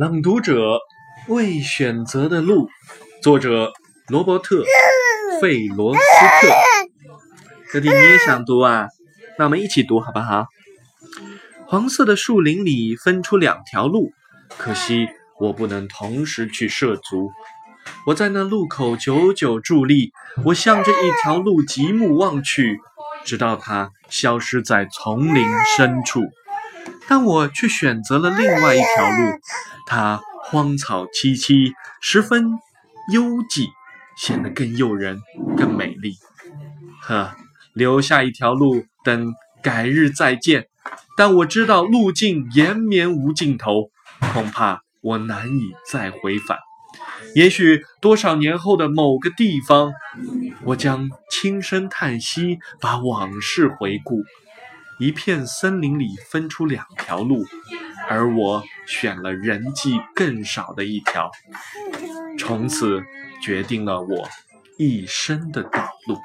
朗读者未选择的路，作者罗伯特·费罗斯特。哥弟，你也想读啊？那我们一起读好不好？黄色的树林里分出两条路，可惜我不能同时去涉足。我在那路口久久伫立，我向着一条路极目望去，直到它消失在丛林深处。但我却选择了另外一条路，它荒草萋萋，十分幽寂，显得更诱人、更美丽。呵，留下一条路，等改日再见。但我知道路径延绵无尽头，恐怕我难以再回返。也许多少年后的某个地方，我将轻声叹息，把往事回顾。一片森林里分出两条路，而我选了人迹更少的一条，从此决定了我一生的道路。